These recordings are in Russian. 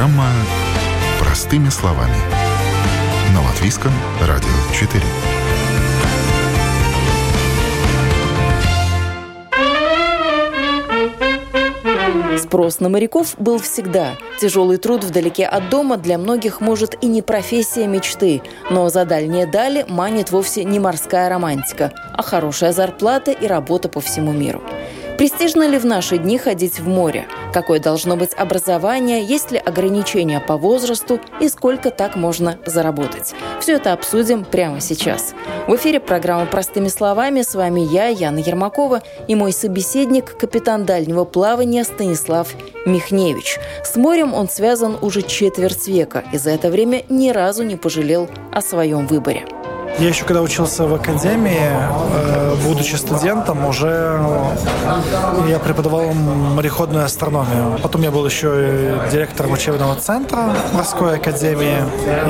Программа «Простыми словами» на Латвийском радио 4. Спрос на моряков был всегда. Тяжелый труд вдалеке от дома для многих может и не профессия мечты, но за дальние дали манит вовсе не морская романтика, а хорошая зарплата и работа по всему миру. Престижно ли в наши дни ходить в море? Какое должно быть образование? Есть ли ограничения по возрасту? И сколько так можно заработать? Все это обсудим прямо сейчас. В эфире программа «Простыми словами». С вами я, Яна Ермакова, и мой собеседник, капитан дальнего плавания Станислав Михневич. С морем он связан уже четверть века и за это время ни разу не пожалел о своем выборе. Я еще когда учился в академии, э, будучи студентом, уже я преподавал мореходную астрономию. Потом я был еще директором учебного центра морской академии.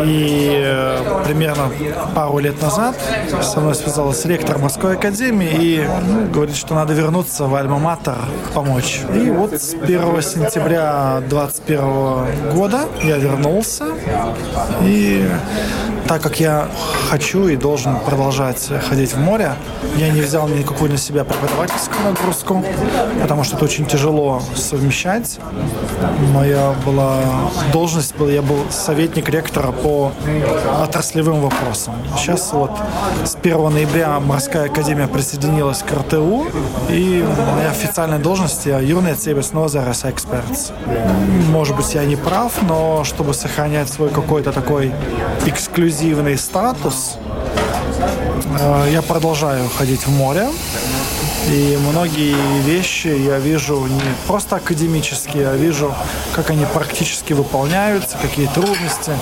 И э, примерно пару лет назад со мной связалась ректор морской академии и ну, говорит, что надо вернуться в Альма-Матер помочь. И вот с 1 сентября 2021 года я вернулся. И так как я хочу и должен продолжать ходить в море, я не взял никакую на себя преподавательскую нагрузку, потому что это очень тяжело совмещать. Моя была должность, была, я был советник ректора по отраслевым вопросам. Сейчас вот с 1 ноября морская академия присоединилась к РТУ, и моя официальная должность я юный цебес нозерес эксперт. Может быть, я не прав, но чтобы сохранять свой какой-то такой эксклюзив эксклюзивный статус. Э, я продолжаю ходить в море. И многие вещи я вижу не просто академические, а вижу, как они практически выполняются, какие трудности.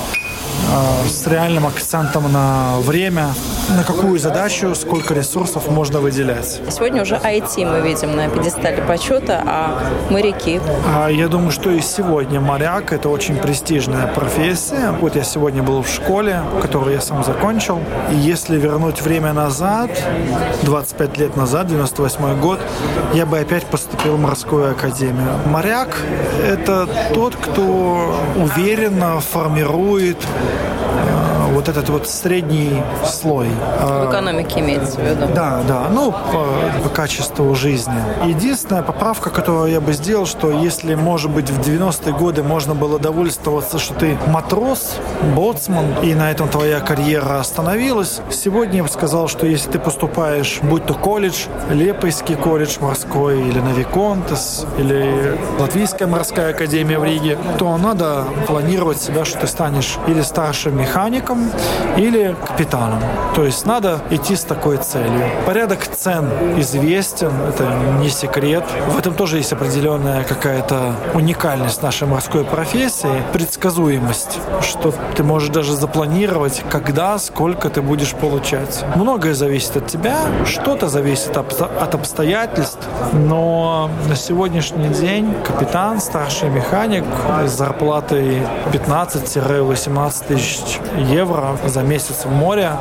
Э, с реальным акцентом на время, на какую задачу, сколько ресурсов можно выделять. Сегодня уже IT мы видим на пьедестале почета, а моряки? А я думаю, что и сегодня моряк – это очень престижная профессия. Вот я сегодня был в школе, которую я сам закончил. И если вернуть время назад, 25 лет назад, 98 год, я бы опять поступил в морскую академию. Моряк – это тот, кто уверенно формирует вот этот вот средний слой. В экономике имеется в виду? Да, да, ну, по, по качеству жизни. Единственная поправка, которую я бы сделал, что если, может быть, в 90-е годы можно было довольствоваться, что ты матрос, боцман, и на этом твоя карьера остановилась, сегодня я бы сказал, что если ты поступаешь, будь то колледж, Лепойский колледж морской, или Навиконтес, или Латвийская морская академия в Риге, то надо планировать себя, что ты станешь или старшим механиком, или капитаном. То есть надо идти с такой целью. Порядок цен известен, это не секрет. В этом тоже есть определенная какая-то уникальность нашей морской профессии, предсказуемость, что ты можешь даже запланировать, когда, сколько ты будешь получать. Многое зависит от тебя, что-то зависит от обстоятельств, но на сегодняшний день капитан, старший механик с зарплатой 15-18 тысяч евро евро за месяц в море.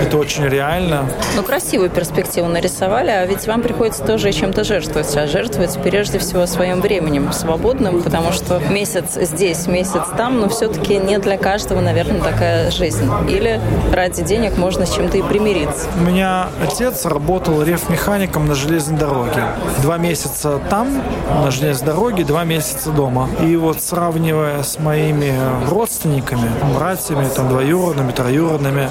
Это очень реально. Ну, красивую перспективу нарисовали, а ведь вам приходится тоже чем-то жертвовать. А жертвовать прежде всего своим временем свободным, потому что месяц здесь, месяц там, но все-таки не для каждого, наверное, такая жизнь. Или ради денег можно с чем-то и примириться. У меня отец работал рефмехаником на железной дороге. Два месяца там, на железной дороге, два месяца дома. И вот сравнивая с моими родственниками, братьями, там, двоюродными, двоюродными, троюродными.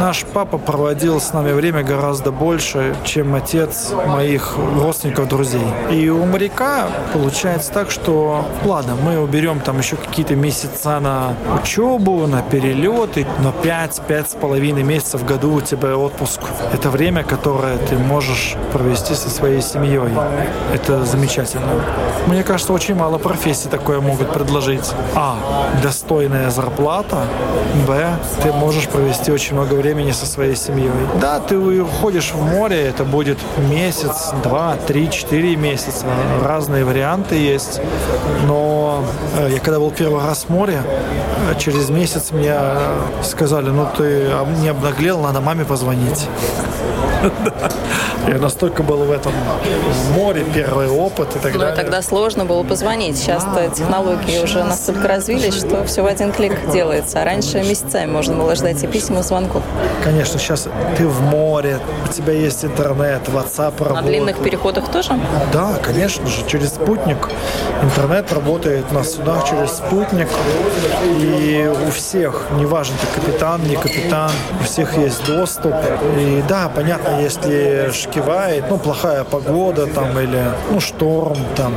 Наш папа проводил с нами время гораздо больше, чем отец моих родственников, друзей. И у моряка получается так, что ладно, мы уберем там еще какие-то месяца на учебу, на перелеты, но 5 половиной месяцев в году у тебя отпуск. Это время, которое ты можешь провести со своей семьей. Это замечательно. Мне кажется, очень мало профессий такое могут предложить. А. Достойная зарплата. Б. Ты можешь провести очень много времени со своей семьей. Да, ты уходишь в море, это будет месяц, два, три, четыре месяца. Разные варианты есть. Но э, я когда был первый раз в море, через месяц мне сказали, ну ты не обнаглел, надо маме позвонить. Я настолько был в этом море, первый опыт и так ну, далее. Сложно было позвонить. Сейчас-то технологии уже настолько развились, что все в один клик делается. А раньше месяцами можно было ждать и писем, и звонков. Конечно, сейчас ты в море, у тебя есть интернет, WhatsApp работает. На длинных переходах тоже? Да, конечно же, через спутник. Интернет работает на судах через спутник. И у всех, неважно, ты капитан, не капитан, у всех есть доступ. И да, понятно, если шкивает, ну, плохая погода там или, ну, шторм там,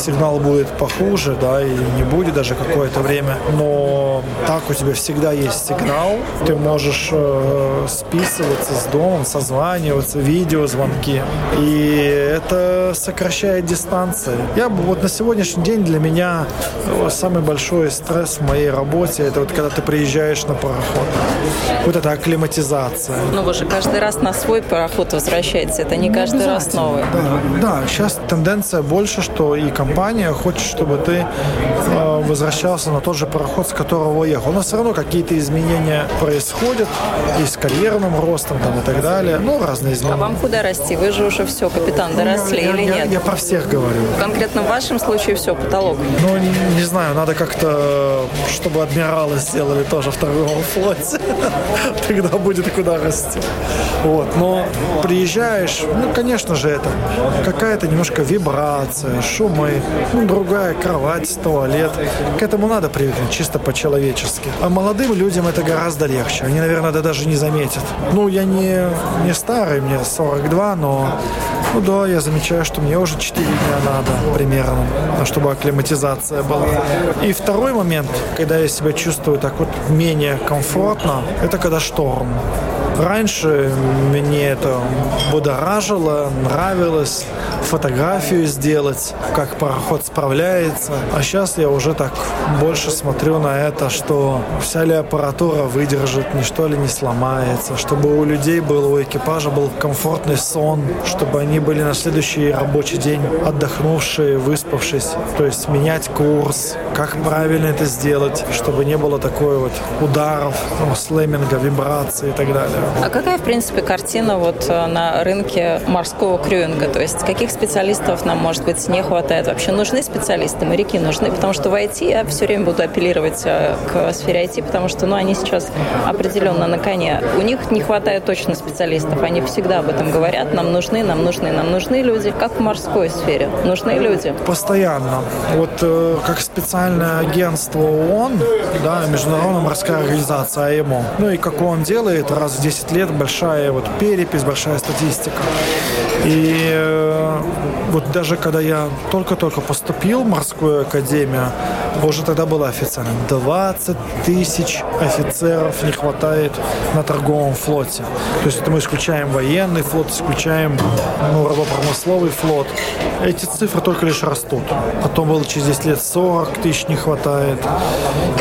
сигнал будет похуже, да, и не будет даже какое-то время. Но так у тебя всегда есть сигнал, ты можешь э, списываться с домом, созваниваться, видеозвонки. И это сокращает дистанции. Я бы вот на сегодняшний день для меня э, самый большой стресс в моей работе это вот когда ты приезжаешь на пароход. Вот эта акклиматизация. Ну вы же каждый раз на свой пароход возвращаетесь, это не каждый раз новый. Да, да, сейчас тенденция больше, что и компания хочет, чтобы ты э, возвращался на тот же пароход, с которого ехал. Но все равно какие-то изменения происходят и с карьерным ростом там, и так далее. Ну, разные изменения. А вам куда расти? Вы же уже все, капитан, доросли я, или я, нет? Я, я про всех говорю. Конкретно в вашем случае все, потолок. Ну, не, не знаю, надо как-то, чтобы адмиралы сделали тоже в торговом флоте. Тогда будет куда расти. Вот. Но приезжаешь, ну, конечно же, это какая-то немножко вибрация, шумы, ну, другая кровать, туалет. К этому надо привыкнуть, чисто по-человечески. А молодым людям это гораздо легче. Они, наверное, это даже не заметят. Ну, я не, не старый, мне 42, но ну да, я замечаю, что мне уже 4 дня надо примерно, чтобы акклиматизация была. И второй момент, когда я себя чувствую так вот менее комфортно, это когда шторм. Раньше мне это будоражило, нравилось фотографию сделать, как пароход справляется. А сейчас я уже так больше смотрю на это, что вся ли аппаратура выдержит, ничто ли не сломается, чтобы у людей был, у экипажа был комфортный сон, чтобы они были на следующий рабочий день отдохнувшие, выспавшись. То есть менять курс, как правильно это сделать, чтобы не было такой вот ударов, ну, слэминга, вибрации и так далее. А какая, в принципе, картина вот э, на рынке морского крюинга? То есть каких специалистов нам, может быть, не хватает? Вообще нужны специалисты, моряки нужны? Потому что в IT я все время буду апеллировать э, к сфере IT, потому что, ну, они сейчас определенно на коне. У них не хватает точно специалистов. Они всегда об этом говорят. Нам нужны, нам нужны, нам нужны люди. Как в морской сфере? Нужны люди? Постоянно. Вот э, как специальное агентство ООН, да, Международная морская организация АЭМО, ну и как он делает раз в 10 10 лет большая вот перепись, большая статистика. И э, вот даже когда я только-только поступил в морскую академию, уже тогда было офицером. 20 тысяч офицеров не хватает на торговом флоте. То есть это мы исключаем военный флот, исключаем ну, рабопромысловый флот. Эти цифры только лишь растут. Потом было через 10 лет 40 тысяч не хватает.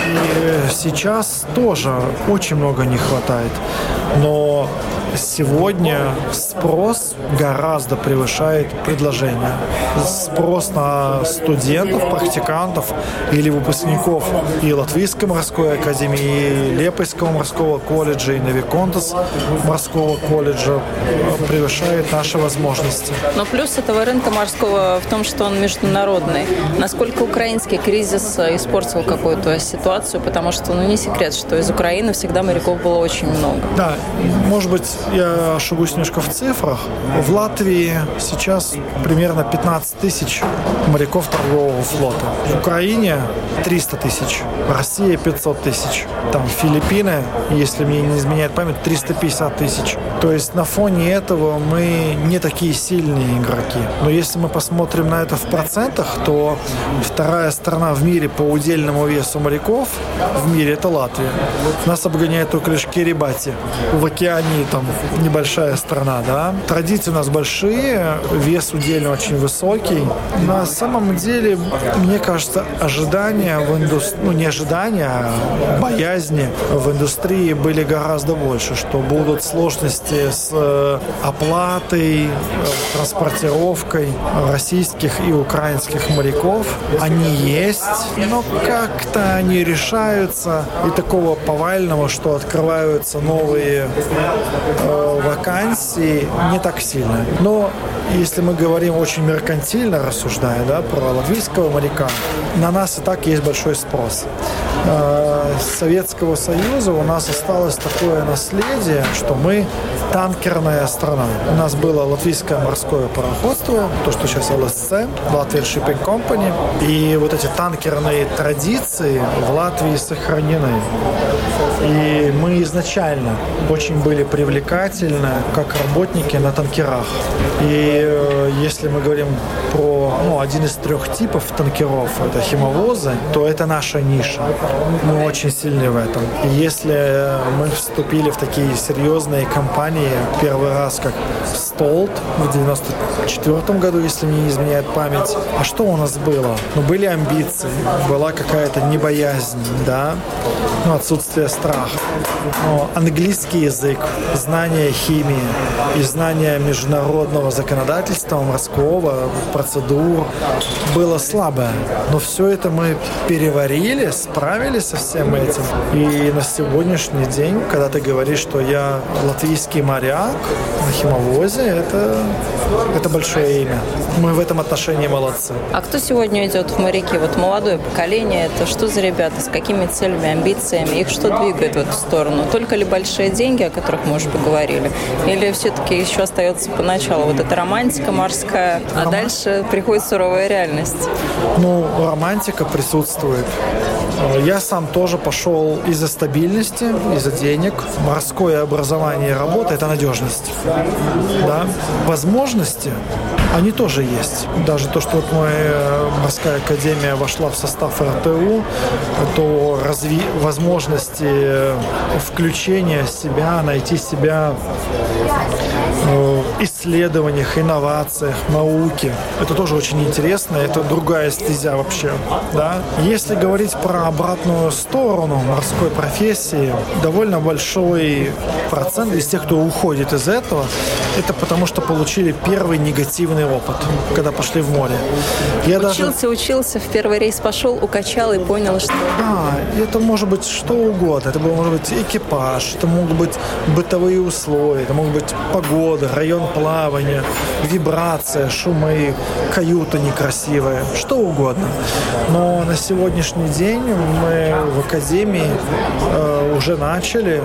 И сейчас тоже очень много не хватает. Но сегодня спрос гораздо превышает предложение. Спрос на студентов, практикантов или выпускников и Латвийской морской академии, и Лепойского морского колледжа, и Навиконтас морского колледжа превышает наши возможности. Но плюс этого рынка морского в том, что он международный. Насколько украинский кризис испортил какую-то ситуацию, потому что, ну, не секрет, что из Украины всегда моряков было очень много. Да, может быть, я ошибусь немножко в цифрах. В Латвии сейчас примерно 15 тысяч моряков торгового флота. В Украине 300 тысяч. Россия 500 тысяч. Там Филиппины, если мне не изменяет память, 350 тысяч. То есть на фоне этого мы не такие сильные игроки. Но если мы посмотрим на это в процентах, то вторая страна в мире по удельному весу моряков в мире это Латвия. Нас обгоняет только лишь Кирибати. В океане там небольшая страна, да. Традиции у нас большие, вес удельно очень высокий. На самом деле, мне кажется, ожидания в индустрии, ну не ожидания, а боязни в индустрии были гораздо больше, что будут сложности с э, оплатой, транспортировкой российских и украинских моряков. Они есть, но как-то они решаются. И такого повального, что открываются новые э, вакансий не так сильно. Но если мы говорим очень меркантильно, рассуждая да, про латвийского моряка, на нас и так есть большой спрос. Э, с Советского Союза у нас осталось такое наследие, что мы танкерная страна. У нас было латвийское морское пароходство, то, что сейчас ЛСЦ, Latvia Shipping Company. И вот эти танкерные традиции в Латвии сохранены. И мы изначально очень были привлекательны как работники на танкерах. И э, если мы говорим про ну, один из трех типов танкеров, это химовозы, то это наша ниша. Мы очень сильны в этом. И если мы вступили в такие серьезные компании, первый раз как Столт в 94 году, если мне не изменяет память, а что у нас было? Ну, были амбиции, была какая-то небоязнь, да, ну, отсутствие страха. Но английский язык, знание химии и знание международного законодательства, морского, процедур было слабое. Но все это мы переварили, справились со всем этим. И на сегодняшний день, когда ты говоришь, что я латвийский моряк на химовозе, это, это большое имя. Мы в этом отношении молодцы. А кто сегодня идет в моряки? Вот молодое поколение, это что за ребята, с какими целями, амбициями? Их что двигает в эту сторону? Только ли большие деньги, о которых мы уже поговорили? Или все-таки еще остается поначалу вот эта романтика морская, а Ром... дальше приходит суровая реальность? Ну, романтика присутствует. Я сам тоже пошел из-за стабильности, из-за денег. Морское образование и работа – это надежность. Да? Возможности, они тоже есть. Даже то, что вот моя морская академия вошла в состав РТУ, то разви... возможности включения себя, найти себя исследованиях, инновациях, науке. Это тоже очень интересно, это другая стезя вообще. Да? Если говорить про обратную сторону морской профессии, довольно большой процент из тех, кто уходит из этого, это потому что получили первый негативный опыт, когда пошли в море. Я учился, даже... учился, в первый рейс пошел, укачал и понял, что... Да, это может быть что угодно. Это может быть экипаж, это могут быть бытовые условия, это могут быть погода, район плавания, вибрация, шумы, каюта некрасивая, что угодно. Но на сегодняшний день мы в Академии э, уже начали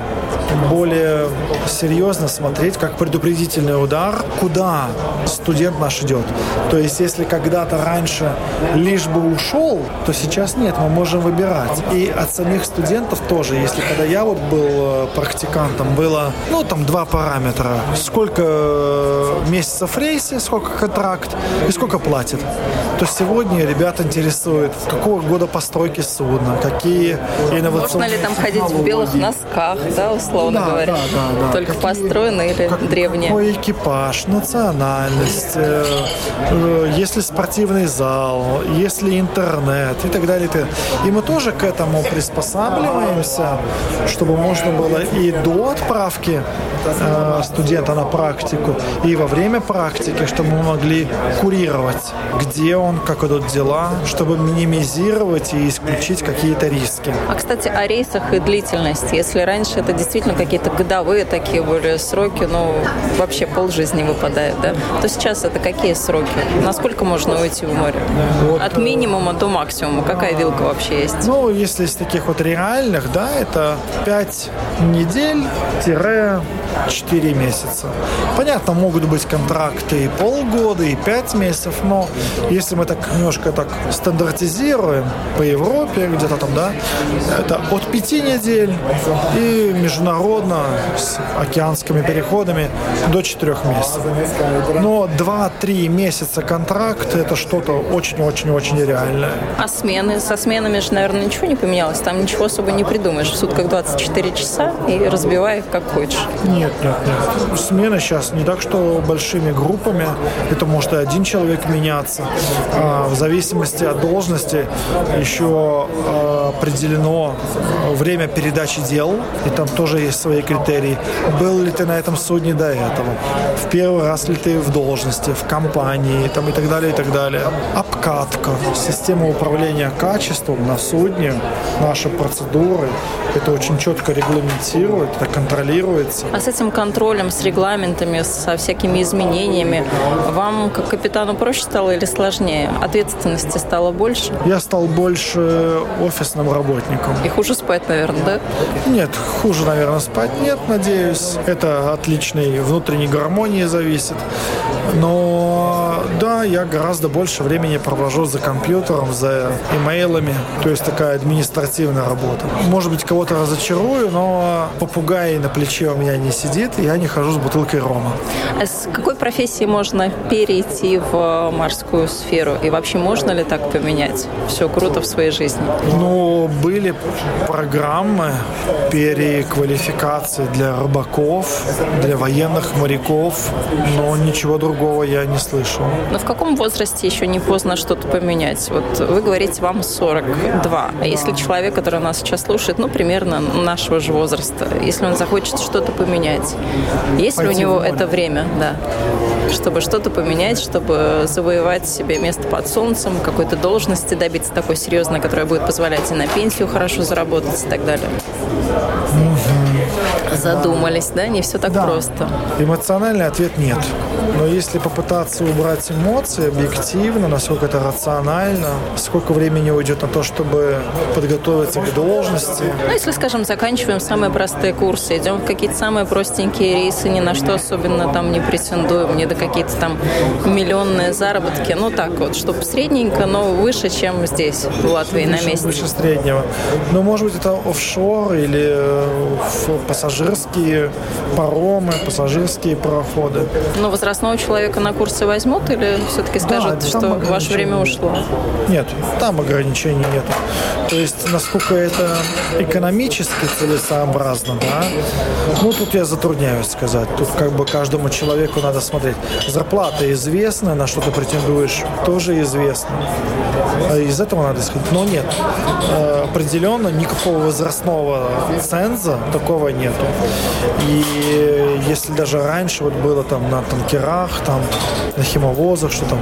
более серьезно смотреть, как предупредительный удар, куда студент наш идет. То есть, если когда-то раньше лишь бы ушел, то сейчас нет, мы можем выбирать. И от самих студентов тоже, если когда я вот был э, практикантом, было, ну, там два параметра. Сколько э, месяцев рейсе, сколько контракт и сколько платит. То сегодня ребят интересует, какого года постройки судна, какие инновационные Можно ли там ходить в белых носках, да, условно да, говоря? Да, да, да. Только какие, построенные или как, древние? Какой экипаж, национальность, э, э, есть ли спортивный зал, есть ли интернет и так далее. И мы тоже к этому приспосабливаемся, чтобы можно было и до отправки э, студента на практику, и во время практики, чтобы мы могли курировать, где он, как идут дела, чтобы минимизировать и исключить какие-то риски. А, кстати, о рейсах и длительности. Если раньше это действительно какие-то годовые такие были сроки, ну, вообще полжизни выпадает, да, то сейчас это какие сроки? Насколько можно уйти в море? Вот, От минимума до максимума. Какая вилка вообще есть? Ну, если из таких вот реальных, да, это 5 недель-4 месяца. Понятно, могут быть контракты и полгода, и 5 месяцев, но если мы так немножко так стандартизируем по Европе, где-то там, да, это от 5 недель и международно с океанскими переходами до 4 месяцев. Но 2-3 месяца контракт это что-то очень-очень-очень реальное. А смены? Со сменами же, наверное, ничего не поменялось. Там ничего особо не придумаешь. В сутках 24 часа и разбивай их как хочешь. Нет, нет, нет. Смена сейчас не так так, что большими группами это может и один человек меняться. А в зависимости от должности еще а, определено время передачи дел, и там тоже есть свои критерии. Был ли ты на этом судне до этого? В первый раз ли ты в должности, в компании там, и так далее, и так далее. Обкатка, система управления качеством на судне, наши процедуры, это очень четко регламентирует, это контролируется. А с этим контролем, с регламентами, со всякими изменениями, вам как капитану проще стало или сложнее? Ответственности стало больше? Я стал больше офисным работником. И хуже спать, наверное, да? Нет, хуже, наверное, спать нет, надеюсь. Это отличной внутренней гармонии зависит. Но да, я гораздо больше времени провожу за компьютером, за имейлами. То есть такая административная работа. Может быть, кого-то разочарую, но попугай на плече у меня не сидит, я не хожу с бутылкой рома. А с какой профессии можно перейти в морскую сферу? И вообще можно ли так поменять? Все круто в своей жизни. Ну, были программы переквалификации для рыбаков, для военных моряков, но ничего другого я не слышал. Но в каком возрасте еще не поздно что-то поменять? Вот вы говорите, вам 42. А если человек, который нас сейчас слушает, ну, примерно нашего же возраста, если он захочет что-то поменять, есть ли у него это время, да, чтобы что-то поменять, чтобы завоевать себе место под солнцем, какой-то должности добиться такой серьезной, которая будет позволять и на пенсию хорошо заработать и так далее? Задумались, да? Не все так да. просто. Эмоциональный ответ нет. Но если попытаться убрать эмоции объективно, насколько это рационально, сколько времени уйдет на то, чтобы подготовиться к должности. Ну, если, скажем, заканчиваем самые простые курсы, идем в какие-то самые простенькие рейсы, ни на что особенно там не претендуем, не до какие-то там миллионные заработки. Ну, так вот, чтобы средненько, но выше, чем здесь, в Латвии, выше, на месте. Выше среднего. Ну, может быть, это офшор или э, пассажирские паромы, пассажирские пароходы. Но возрастного человека на курсы возьмут или все-таки скажут, да, что ваше время ушло? Нет, там ограничений нет. То есть, насколько это экономически целесообразно, да, ну, тут я затрудняюсь сказать. Тут как бы каждому человеку надо смотреть. Зарплата известна, на что ты претендуешь, тоже известно. А из этого надо исходить. Но нет, э, определенно никакого возрастного ценза такого нету. И если даже раньше вот было там на танкерах, там на химовозах, что там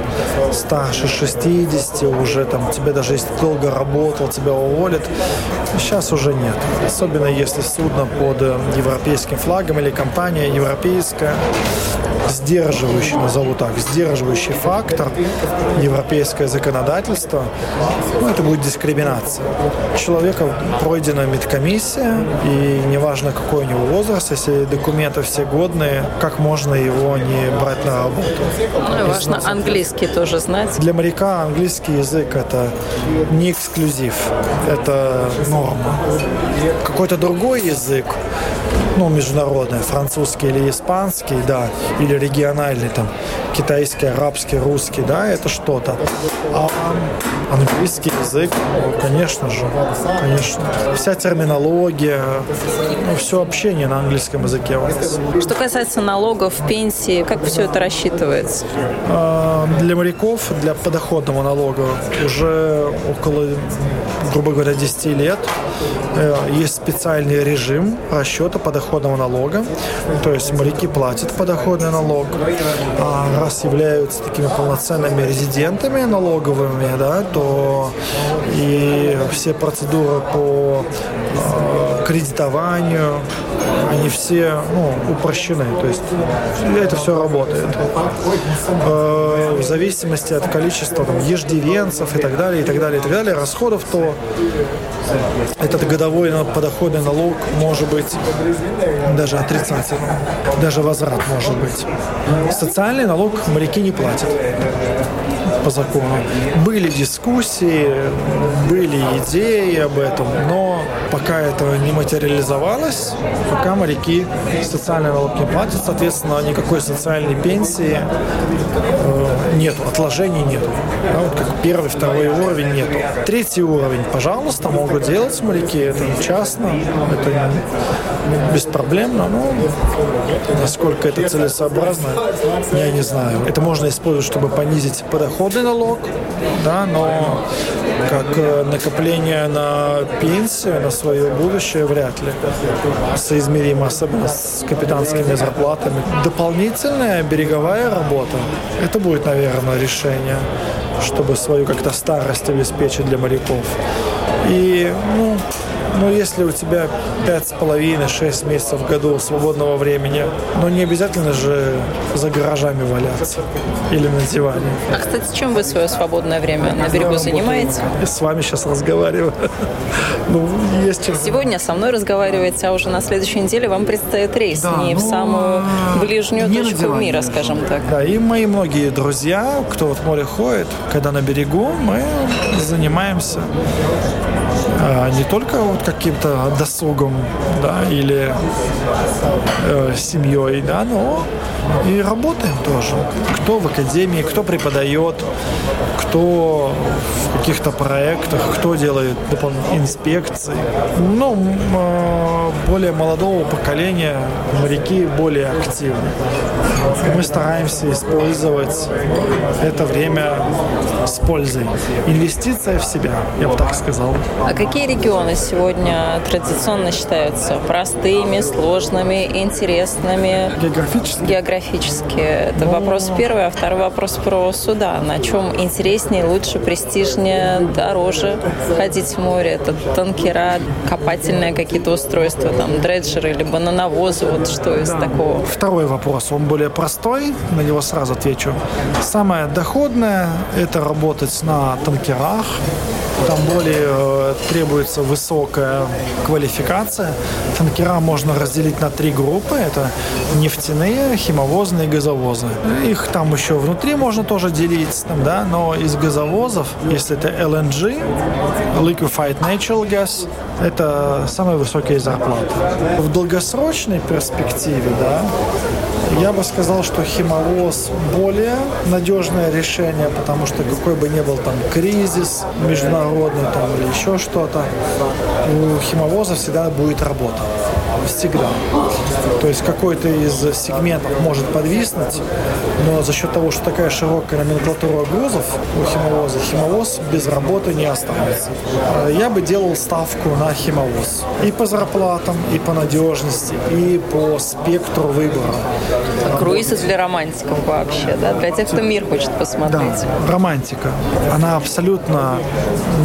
старше 60, уже там тебе даже если долго работал, тебя уволят. Сейчас уже нет. Особенно если судно под э, европейским флагом или компания европейская сдерживающий, назову так, сдерживающий фактор европейское законодательство, ну, это будет дискриминация. Человека пройдена медкомиссия, и неважно, какой у него возраст, если документы все годные, как можно его не брать на работу? Ну важно английский тоже знать. Для моряка английский язык – это не эксклюзив, это норма. Какой-то другой язык, ну, международный, французский или испанский, да, или региональный, там, китайский, арабский, русский, да, это что-то. А английский язык, конечно же, конечно. Вся терминология, ну, все общение на английском языке у нас. Что касается налогов, пенсии, как все это рассчитывается? А, для моряков, для подоходного налога уже около, грубо говоря, 10 лет э, есть специальный режим расчета подоходного налога. То есть моряки платят подоходный налог, а раз являются такими полноценными резидентами налоговыми, да, то и все процедуры по э, кредитованию, они все ну, упрощены. То есть это все работает. Э, в зависимости от количества там, еждивенцев и так далее, и так далее, и так далее, расходов, то этот годовой подоходный налог может быть даже отрицательным. Даже возврат может быть. Социальный налог моряки не платят по закону. Были дискуссии, были идеи об этом, но пока этого не материализовалось, пока моряки социальный налог не платят, соответственно, никакой социальной пенсии э, нету, отложений нету. Да, вот как первый, второй уровень нету. Третий уровень, пожалуйста, могут делать моряки, это частно, это беспроблемно, но насколько это целесообразно, я не знаю. Это можно использовать, чтобы понизить подоходный налог, да, но как э, накопление на пенсию, на свое будущее вряд ли соизмеримо, особенно с капитанскими зарплатами. Дополнительная береговая работа, это будет, наверное, решение, чтобы свою как-то старость обеспечить для моряков. И, ну, ну, если у тебя пять с половиной, шесть месяцев в году свободного времени, ну, не обязательно же за гаражами валяться или на диване. А, кстати, чем вы свое свободное время на берегу занимаете? Я с вами сейчас разговариваю. ну, есть чем. Сегодня со мной разговариваете, а уже на следующей неделе вам предстоит рейс да, не ну, в самую ближнюю точку мира, скажем так. Да, и мои многие друзья, кто вот в море ходит, когда на берегу, мы занимаемся а, не только вот каким-то досугом, да, или э, семьей, да, но и работаем тоже. Кто в академии, кто преподает, кто в каких-то проектах, кто делает инспекции. Ну, э, более молодого поколения моряки более активны. Мы стараемся использовать это время с пользой. Инвестиция в себя, я бы так сказал. А какие регионы сегодня традиционно считаются простыми, сложными, интересными? Географически? Географически. Это ну, вопрос первый, а второй вопрос про суда. На чем интереснее, лучше, престижнее, дороже ходить в море? Это танкера, копательные какие-то устройства, там, дреджеры, либо нанавозы, вот что из такого? Второй вопрос, он более простой, на него сразу отвечу. Самое доходное – это работать на танкерах, там более э, требуется высокая квалификация. Танкера можно разделить на три группы. Это нефтяные, химовозные, газовозы. Их там еще внутри можно тоже делить, там, да, но из газовозов, если это LNG, Liquefied Natural Gas, это самые высокие зарплаты. В долгосрочной перспективе, да, я бы сказал, что химовоз более надежное решение, потому что какой бы ни был там кризис международный там, или еще что-то, у химовоза всегда будет работа всегда. То есть какой-то из сегментов может подвиснуть, но за счет того, что такая широкая номенклатура грузов у химовоза, химовоз без работы не останется. Я бы делал ставку на химовоз. И по зарплатам, и по надежности, и по спектру выбора. Круизы для романтиков вообще, да? Для тех, кто мир хочет посмотреть. Да, романтика. Она абсолютно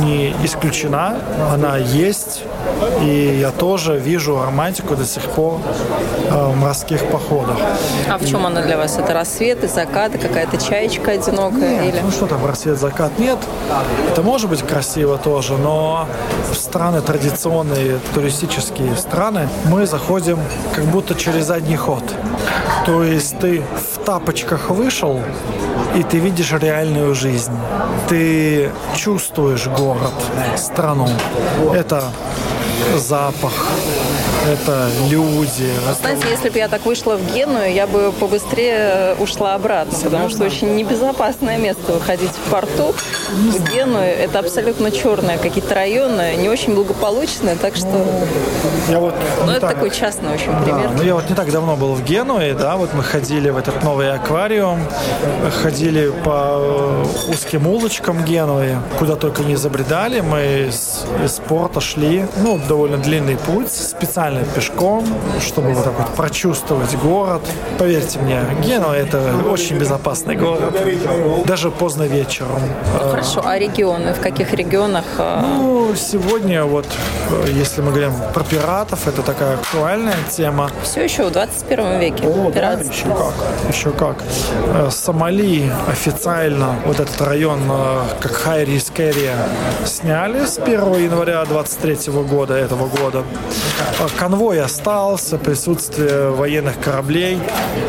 не исключена, она есть. И я тоже вижу романтику до сих пор э, в морских походах. А в чем она для вас? Это рассветы, закаты, какая-то чаечка одинокая? Нет, или? ну что там, рассвет, закат нет. Это может быть красиво тоже, но в страны традиционные, туристические страны, мы заходим как будто через задний ход. То есть ты в тапочках вышел, и ты видишь реальную жизнь. Ты чувствуешь город, страну. Это запах, это люди. Знаете, если бы я так вышла в Геную, я бы побыстрее ушла обратно, потому что очень небезопасное место выходить в порту. В Геную это абсолютно черное, какие-то районы, не очень благополучные, так что... Я вот ну, это так... такой частный очень пример. Да, ну, я вот не так давно был в Генуе, да, вот мы ходили в этот новый аквариум, ходили по узким улочкам Генуи, куда только не забредали, мы из, из порта шли, ну, довольно длинный путь, специально пешком, чтобы вот так вот прочувствовать город. Поверьте мне, Генуа – это очень безопасный город, даже поздно вечером. Ну, хорошо, а регионы? В каких регионах? А? Ну, сегодня вот, если мы говорим про пиратов, это такая актуальная тема. Все еще в 21 веке. О, да, еще как, еще как. Э, Сомали официально вот этот район, э, как Risk Area, сняли с 1 января 23 года этого года. Конвой остался, присутствие военных кораблей,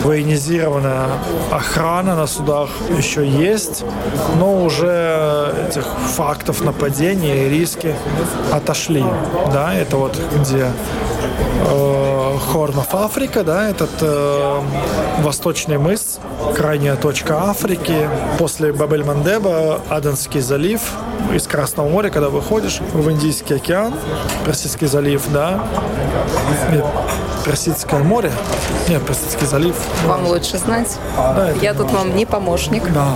военизированная охрана на судах еще есть, но уже этих фактов нападения и риски отошли. Да, это вот где э, Хорнов Африка, да, этот э, восточный мыс, крайняя точка Африки. После Бабель-Мандеба Аденский залив из Красного моря, когда выходишь в Индийский океан, Персидский залив, да, Персидское море, нет, Персидский залив. Вам лучше знать. Да, Я тут вам не помощник. Да.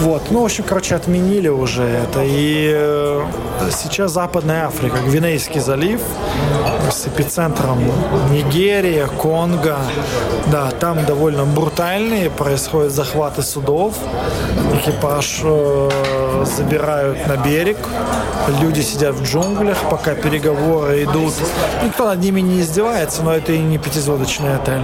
Вот. Ну, в общем, короче, отменили уже это. И э, сейчас Западная Африка, Гвинейский залив с эпицентром Нигерия, Конго. Да, там довольно брутальные происходят захваты судов. Экипаж э, забирают на берег. Люди сидят в джунглях, пока переговоры идут. Никто над ними не издевается, но это и не пятизвездочный отель.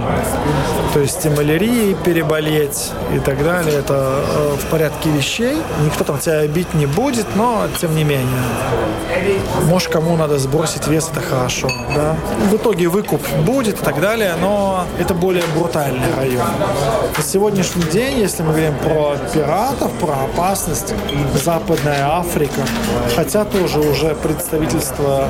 То есть и малярией переболеть и так далее. Это э, в порядке вещей. Никто там тебя бить не будет, но тем не менее. Может, кому надо сбросить вес, это хорошо. Да? В итоге выкуп будет и так далее, но это более брутальный район. На сегодняшний день, если мы говорим про пиратов, про опасность, Западная Африка, хотя тоже уже представительство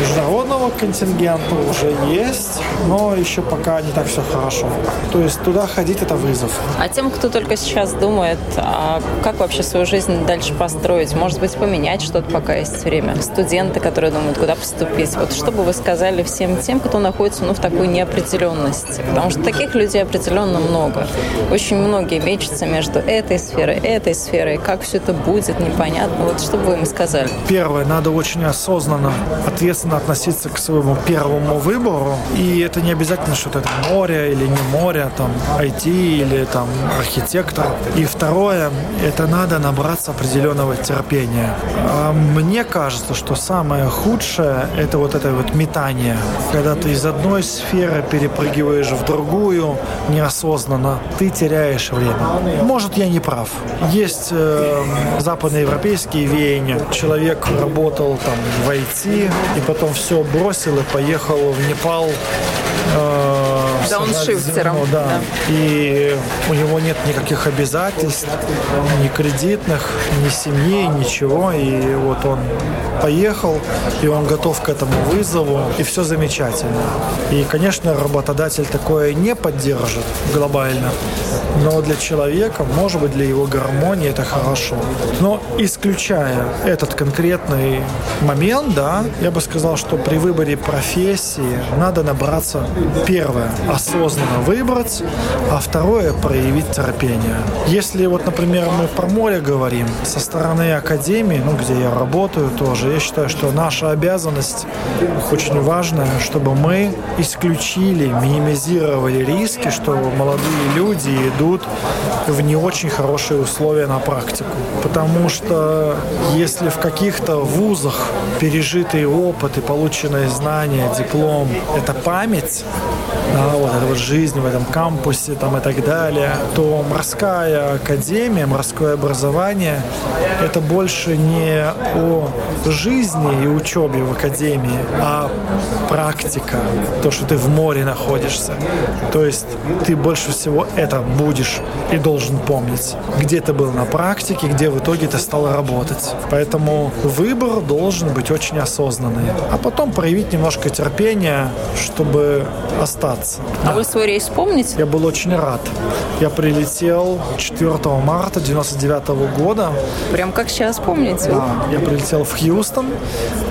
международного контингента уже есть, но еще пока не так все хорошо. То есть туда ходить это вызов. А тем, кто только сейчас думает, а как вообще свою жизнь дальше построить, может быть, поменять что-то, пока есть время. Студенты, которые думают, куда поступить. Вот что бы вы сказали всем тем, кто находится ну, в такой неопределенности? Потому что таких людей определенно много. Очень многие мечутся между этой сферой, этой сферой. Как все это будет, непонятно. Вот что бы вы им сказали? Первое, надо очень осознанно, ответственно относиться к своему первому выбору. И это не обязательно, что это море или не море, а там IT или там архитектор. И второе, это надо набраться определенного терпения. А мне кажется, что самое худшее – это вот это вот метание. Когда ты из одной сферы перепрыгиваешь в другую неосознанно, ты теряешь время. Может, я не прав. Есть э, западноевропейские веяния. Человек работал там в IT, и потом все бросил и поехал в Непал э, дауншифтером. Да. да. И у него нет никаких обязательств, ни кредитных, ни семьи, ничего. И вот он поехал, и он готов к этому вызову, и все замечательно. И, конечно, работодатель такое не поддержит глобально, но для человека, может быть, для его гармонии это хорошо. Но исключая этот конкретный момент, да, я бы сказал, что при выборе профессии надо набраться первое осознанно выбрать, а второе проявить терпение. Если вот, например, мы про море говорим, со стороны академии, ну, где я работаю тоже, я считаю, что наша обязанность очень важная, чтобы мы исключили, минимизировали риски, что молодые люди идут в не очень хорошие условия на практику. Потому что если в каких-то вузах пережитый опыт и полученные знания, диплом – это память, да, вот эта вот жизнь в этом кампусе там и так далее, то морская академия, морское образование – это больше не о жизни и учебе в академии, а практика, то, что ты в море находишься. То есть ты больше всего это будешь и должен помнить. Где ты был на практике, где в итоге ты стал работать. Поэтому выбор должен быть очень осознанный. А потом проявить немножко терпения, чтобы остаться. А вы свой рейс помните? Я был очень рад. Я прилетел 4 марта 99 года. Прям как сейчас помните? Да. Я прилетел в Хьюстон.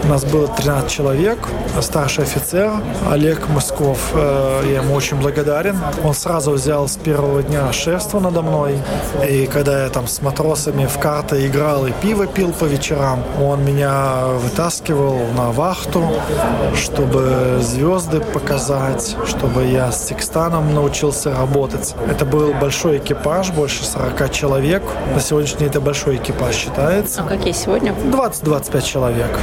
У нас было 13 человек. Старший офицер Олег Москов. Э, я ему очень благодарен. Он сразу взял с первого дня шефство надо мной. И когда я там с матросами в карты играл и пиво пил по вечерам, он меня вытаскивал на вахту, чтобы звезды показать, чтобы я с Секстаном научился работать. Это был большой экипаж, больше 40 человек. На сегодняшний день это большой экипаж считается. А какие сегодня? 20-25 человек.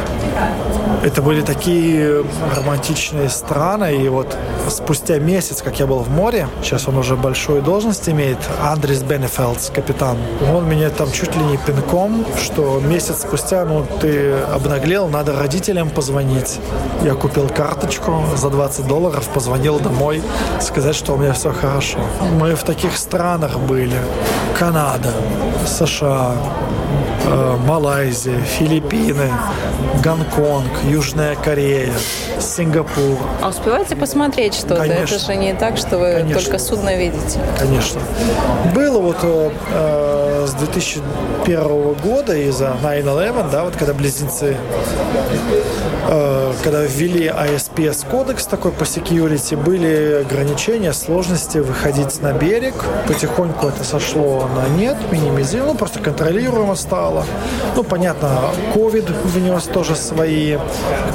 Это были такие романтичные страны. И вот спустя месяц, как я был в море, сейчас он уже большую должность имеет, Андрес Бенефелдс, капитан, он меня там чуть ли не пинком, что месяц спустя, ну, ты обнаглел, надо родителям позвонить. Я купил карточку за 20 долларов, позвонил домой, сказать, что у меня все хорошо. Мы в таких странах были. Канада, США, Малайзия, Филиппины, Гонконг, Южная Корея, Сингапур. А успеваете посмотреть что-то? Это же не так, что вы Конечно. только судно видите. Конечно. Было вот э, э с 2001 года из-за 9-11, да, вот когда близнецы, э, когда ввели ISPS кодекс такой по security, были ограничения, сложности выходить на берег. Потихоньку это сошло на нет, минимизировано, ну, просто контролируемо стало. Ну, понятно, COVID внес тоже свои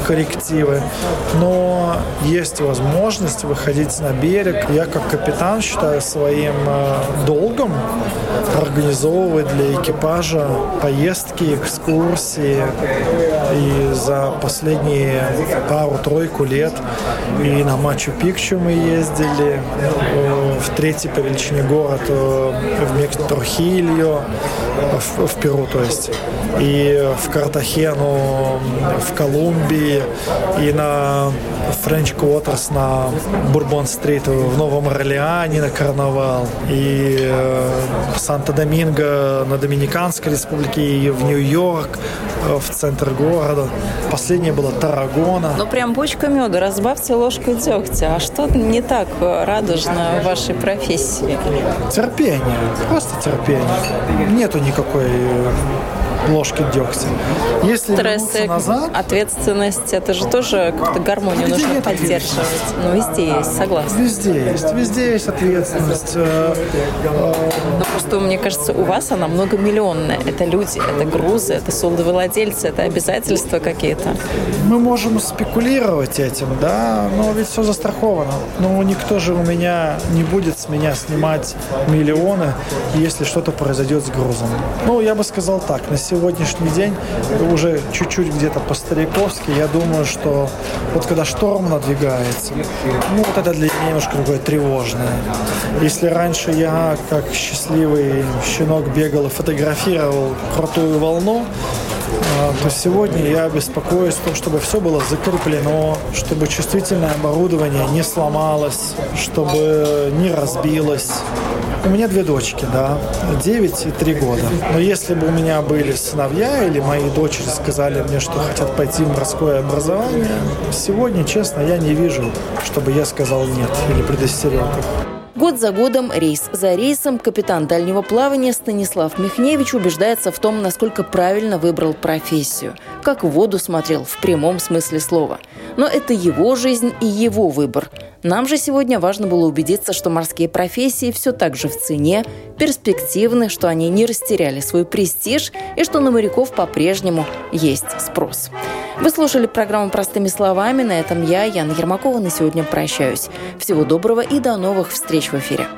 коррективы, но есть возможность выходить на берег. Я как капитан считаю своим э, долгом организовывать для экипажа поездки, экскурсии. И за последние пару-тройку лет и на Мачу-Пикчу мы ездили, э, в третий по величине город э, в Мекстрохильо, в, в Перу, то есть, и в Картахену, в Колумбии, и на Френч Квотерс на Бурбон-стрит в Новом Орлеане на карнавал, и э, Санта-Доминго на Доминиканской республике, и в Нью-Йорк, в центр города. Последнее было Тарагона. Ну, прям бочка меда, разбавьте ложкой дегтя. А что не так радужно в вашей профессии? Терпение, просто терпение. Нету никакой ложки дегтя. Если Стрессы, назад... ответственность, это же тоже как-то гармонию нужно поддерживать. Ну, везде есть, согласна. Везде есть, везде есть ответственность. Э, Но ну, просто, мне кажется, у вас она многомиллионная. Это люди, это грузы, это судовладельцы, это обязательства какие-то. Мы можем спекулировать этим, да, но ведь все застраховано. Но никто же у меня не будет с меня снимать миллионы, если что-то произойдет с грузом. Ну, я бы сказал так, на сегодня сегодняшний день уже чуть-чуть где-то по-стариковски, я думаю, что вот когда шторм надвигается, ну вот это для меня немножко такое тревожное. Если раньше я, как счастливый щенок, бегал и фотографировал крутую волну, а, то сегодня я беспокоюсь о том, чтобы все было закреплено, чтобы чувствительное оборудование не сломалось, чтобы не разбилось. У меня две дочки, да, 9 и 3 года. Но если бы у меня были сыновья или мои дочери сказали мне, что хотят пойти в морское образование, сегодня, честно, я не вижу, чтобы я сказал нет или предостерег их. Год за годом, рейс за рейсом, капитан дальнего плавания Станислав Михневич убеждается в том, насколько правильно выбрал профессию, как в воду смотрел в прямом смысле слова. Но это его жизнь и его выбор. Нам же сегодня важно было убедиться, что морские профессии все так же в цене, перспективны, что они не растеряли свой престиж и что на моряков по-прежнему есть спрос. Вы слушали программу «Простыми словами». На этом я, Яна Ермакова, на сегодня прощаюсь. Всего доброго и до новых встреч в эфире.